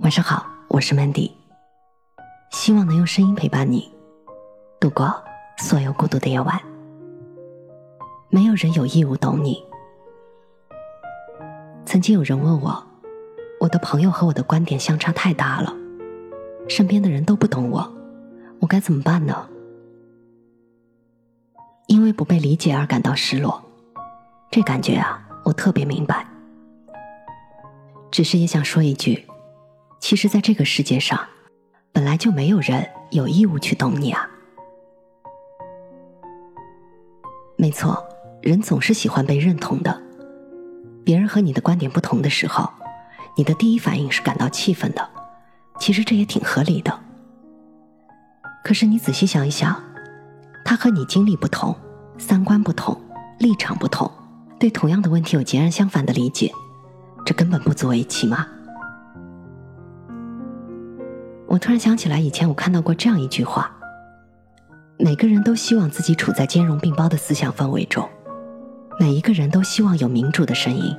晚上好，我是 Mandy，希望能用声音陪伴你度过所有孤独的夜晚。没有人有义务懂你。曾经有人问我，我的朋友和我的观点相差太大了，身边的人都不懂我，我该怎么办呢？因为不被理解而感到失落，这感觉啊，我特别明白。只是也想说一句，其实，在这个世界上，本来就没有人有义务去懂你啊。没错，人总是喜欢被认同的。别人和你的观点不同的时候，你的第一反应是感到气愤的。其实这也挺合理的。可是你仔细想一想。他和你经历不同，三观不同，立场不同，对同样的问题有截然相反的理解，这根本不足为奇吗？我突然想起来，以前我看到过这样一句话：每个人都希望自己处在兼容并包的思想氛围中，每一个人都希望有民主的声音。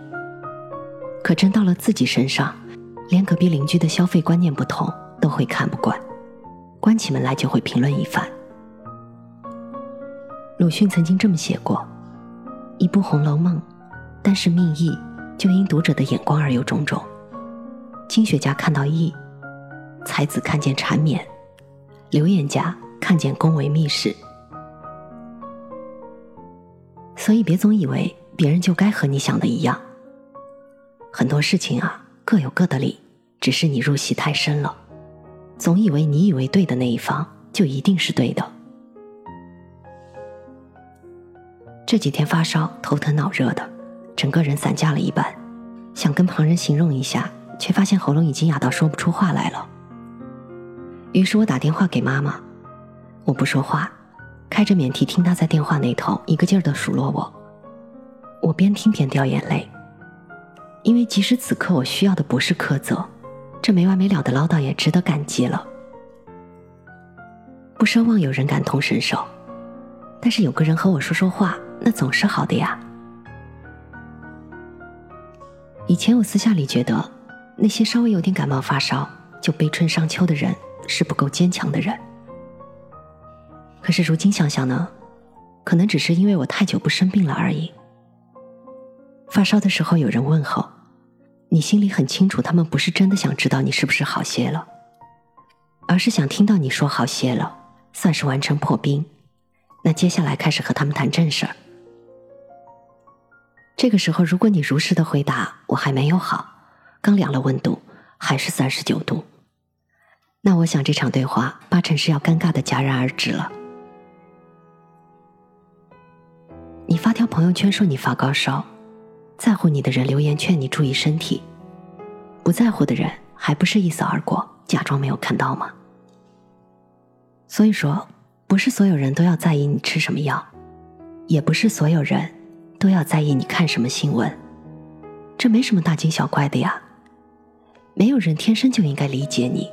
可真到了自己身上，连隔壁邻居的消费观念不同都会看不惯，关起门来就会评论一番。鲁迅曾经这么写过：“一部《红楼梦》，但是命意就因读者的眼光而有种种。经学家看到意，才子看见缠绵，流言家看见宫闱秘事。所以别总以为别人就该和你想的一样。很多事情啊，各有各的理，只是你入戏太深了，总以为你以为对的那一方就一定是对的。”这几天发烧、头疼脑热的，整个人散架了一半，想跟旁人形容一下，却发现喉咙已经哑到说不出话来了。于是我打电话给妈妈，我不说话，开着免提听她在电话那头一个劲儿的数落我。我边听边掉眼泪，因为即使此刻我需要的不是苛责，这没完没了的唠叨也值得感激了。不奢望有人感同身受，但是有个人和我说说话。那总是好的呀。以前我私下里觉得，那些稍微有点感冒发烧就悲春伤秋的人是不够坚强的人。可是如今想想呢，可能只是因为我太久不生病了而已。发烧的时候有人问候，你心里很清楚，他们不是真的想知道你是不是好些了，而是想听到你说好些了，算是完成破冰。那接下来开始和他们谈正事儿。这个时候，如果你如实的回答“我还没有好，刚量了温度，还是三十九度”，那我想这场对话八成是要尴尬的戛然而止了。你发条朋友圈说你发高烧，在乎你的人留言劝你注意身体，不在乎的人还不是一扫而过，假装没有看到吗？所以说，不是所有人都要在意你吃什么药，也不是所有人。都要在意你看什么新闻，这没什么大惊小怪的呀。没有人天生就应该理解你、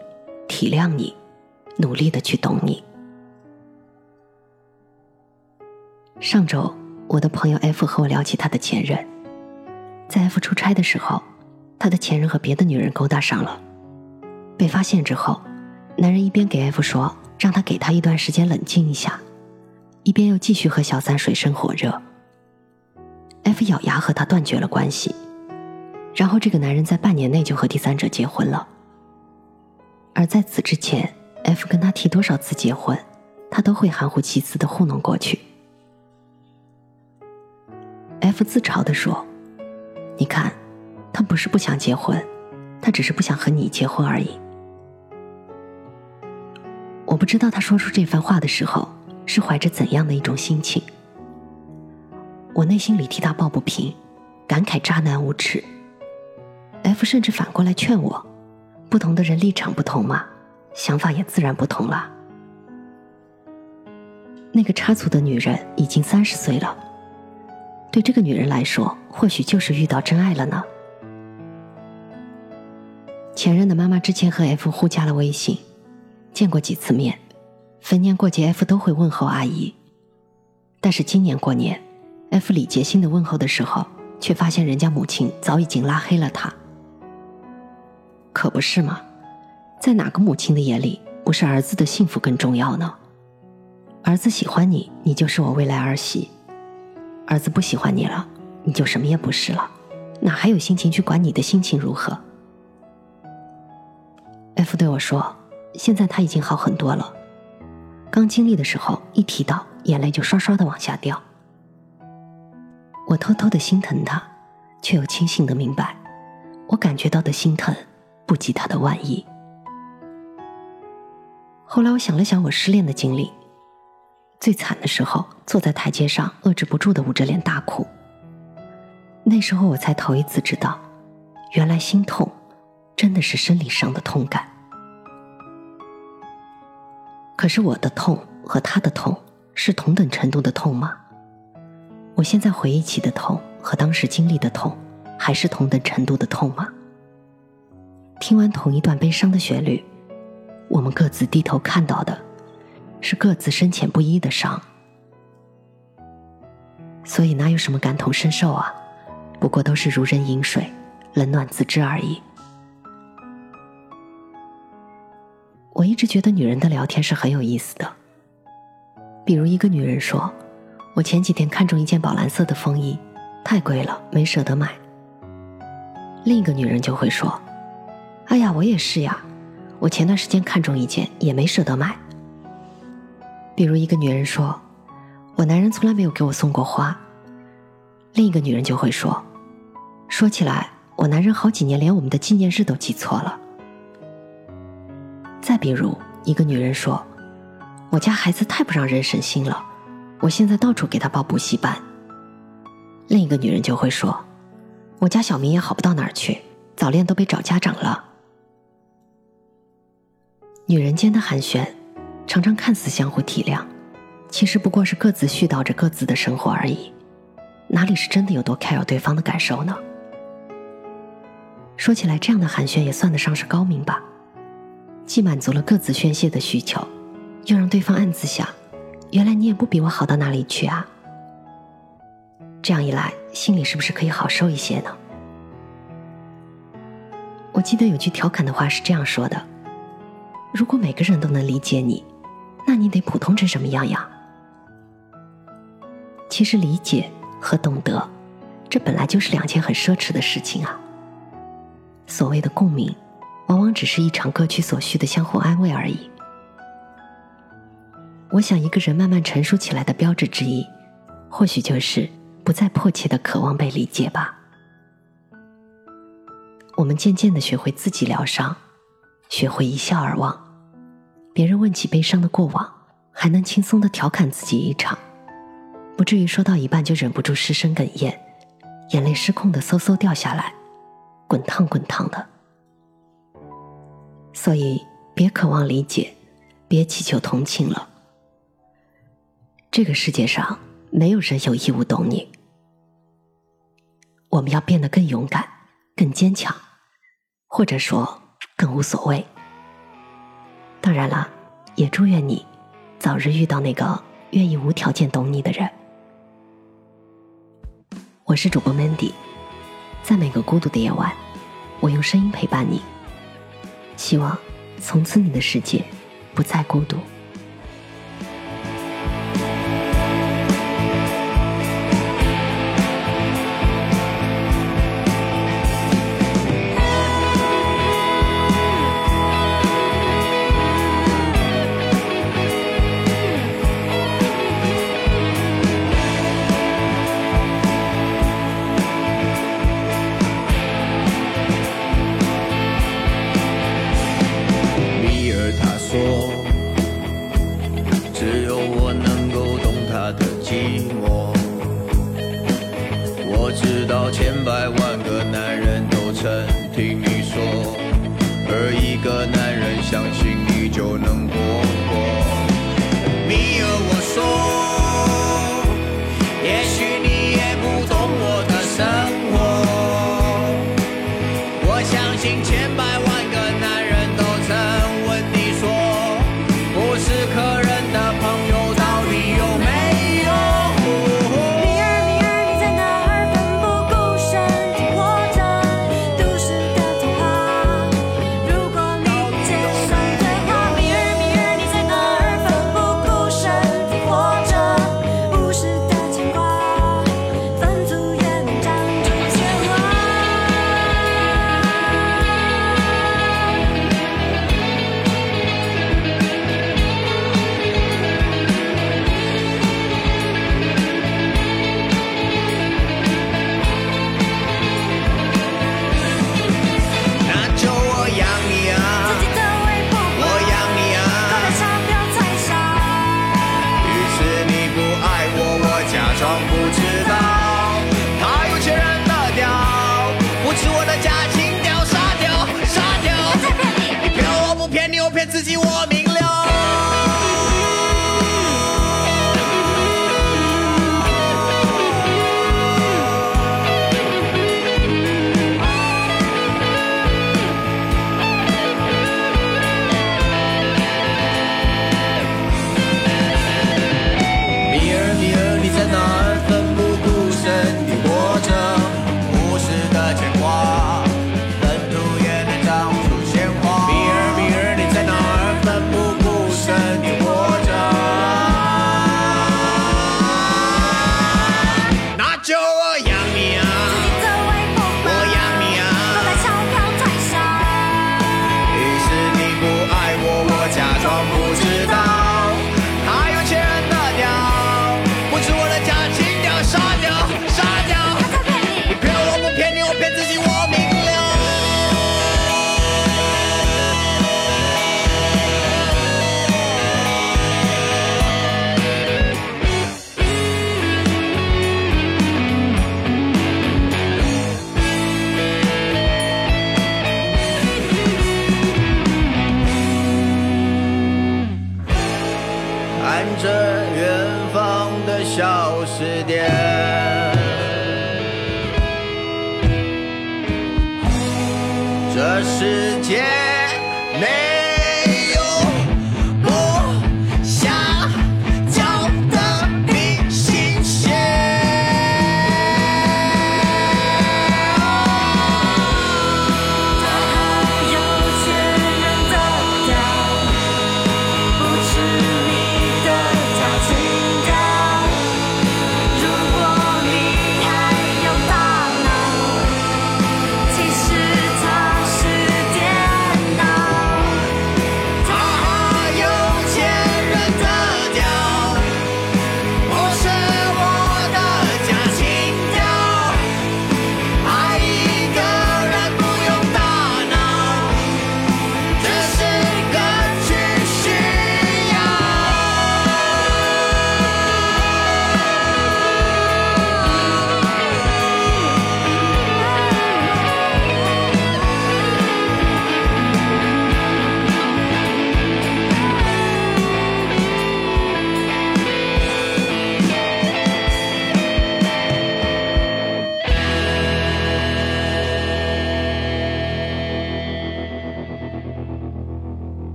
体谅你、努力的去懂你。上周，我的朋友 F 和我聊起他的前任，在 F 出差的时候，他的前任和别的女人勾搭上了，被发现之后，男人一边给 F 说让他给他一段时间冷静一下，一边又继续和小三水深火热。F 咬牙和他断绝了关系，然后这个男人在半年内就和第三者结婚了。而在此之前，F 跟他提多少次结婚，他都会含糊其辞的糊弄过去。F 自嘲的说：“你看，他不是不想结婚，他只是不想和你结婚而已。”我不知道他说出这番话的时候是怀着怎样的一种心情。我内心里替他抱不平，感慨渣男无耻。F 甚至反过来劝我：不同的人立场不同嘛，想法也自然不同了。那个插足的女人已经三十岁了，对这个女人来说，或许就是遇到真爱了呢。前任的妈妈之前和 F 互加了微信，见过几次面，逢年过节 F 都会问候阿姨，但是今年过年。F 礼节性的问候的时候，却发现人家母亲早已经拉黑了他。可不是嘛，在哪个母亲的眼里，不是儿子的幸福更重要呢？儿子喜欢你，你就是我未来儿媳；儿子不喜欢你了，你就什么也不是了，哪还有心情去管你的心情如何？F 对我说：“现在他已经好很多了，刚经历的时候，一提到眼泪就刷刷的往下掉。”我偷偷的心疼他，却又清醒的明白，我感觉到的心疼不及他的万一。后来我想了想我失恋的经历，最惨的时候坐在台阶上遏制不住的捂着脸大哭。那时候我才头一次知道，原来心痛真的是生理上的痛感。可是我的痛和他的痛是同等程度的痛吗？我现在回忆起的痛和当时经历的痛，还是同等程度的痛吗？听完同一段悲伤的旋律，我们各自低头看到的，是各自深浅不一的伤。所以哪有什么感同身受啊？不过都是如人饮水，冷暖自知而已。我一直觉得女人的聊天是很有意思的，比如一个女人说。我前几天看中一件宝蓝色的风衣，太贵了，没舍得买。另一个女人就会说：“哎呀，我也是呀，我前段时间看中一件，也没舍得买。”比如一个女人说：“我男人从来没有给我送过花。”另一个女人就会说：“说起来，我男人好几年连我们的纪念日都记错了。”再比如一个女人说：“我家孩子太不让人省心了。”我现在到处给他报补习班。另一个女人就会说：“我家小明也好不到哪儿去，早恋都被找家长了。”女人间的寒暄，常常看似相互体谅，其实不过是各自絮叨着各自的生活而已，哪里是真的有多 care 对方的感受呢？说起来，这样的寒暄也算得上是高明吧，既满足了各自宣泄的需求，又让对方暗自想。原来你也不比我好到哪里去啊！这样一来，心里是不是可以好受一些呢？我记得有句调侃的话是这样说的：“如果每个人都能理解你，那你得普通成什么样呀？”其实理解和懂得，这本来就是两件很奢侈的事情啊。所谓的共鸣，往往只是一场各取所需的相互安慰而已。我想，一个人慢慢成熟起来的标志之一，或许就是不再迫切的渴望被理解吧。我们渐渐的学会自己疗伤，学会一笑而忘。别人问起悲伤的过往，还能轻松的调侃自己一场，不至于说到一半就忍不住失声哽咽，眼泪失控的嗖嗖掉下来，滚烫滚烫的。所以，别渴望理解，别祈求同情了。这个世界上没有人有义务懂你，我们要变得更勇敢、更坚强，或者说更无所谓。当然了，也祝愿你早日遇到那个愿意无条件懂你的人。我是主播 Mandy，在每个孤独的夜晚，我用声音陪伴你，希望从此你的世界不再孤独。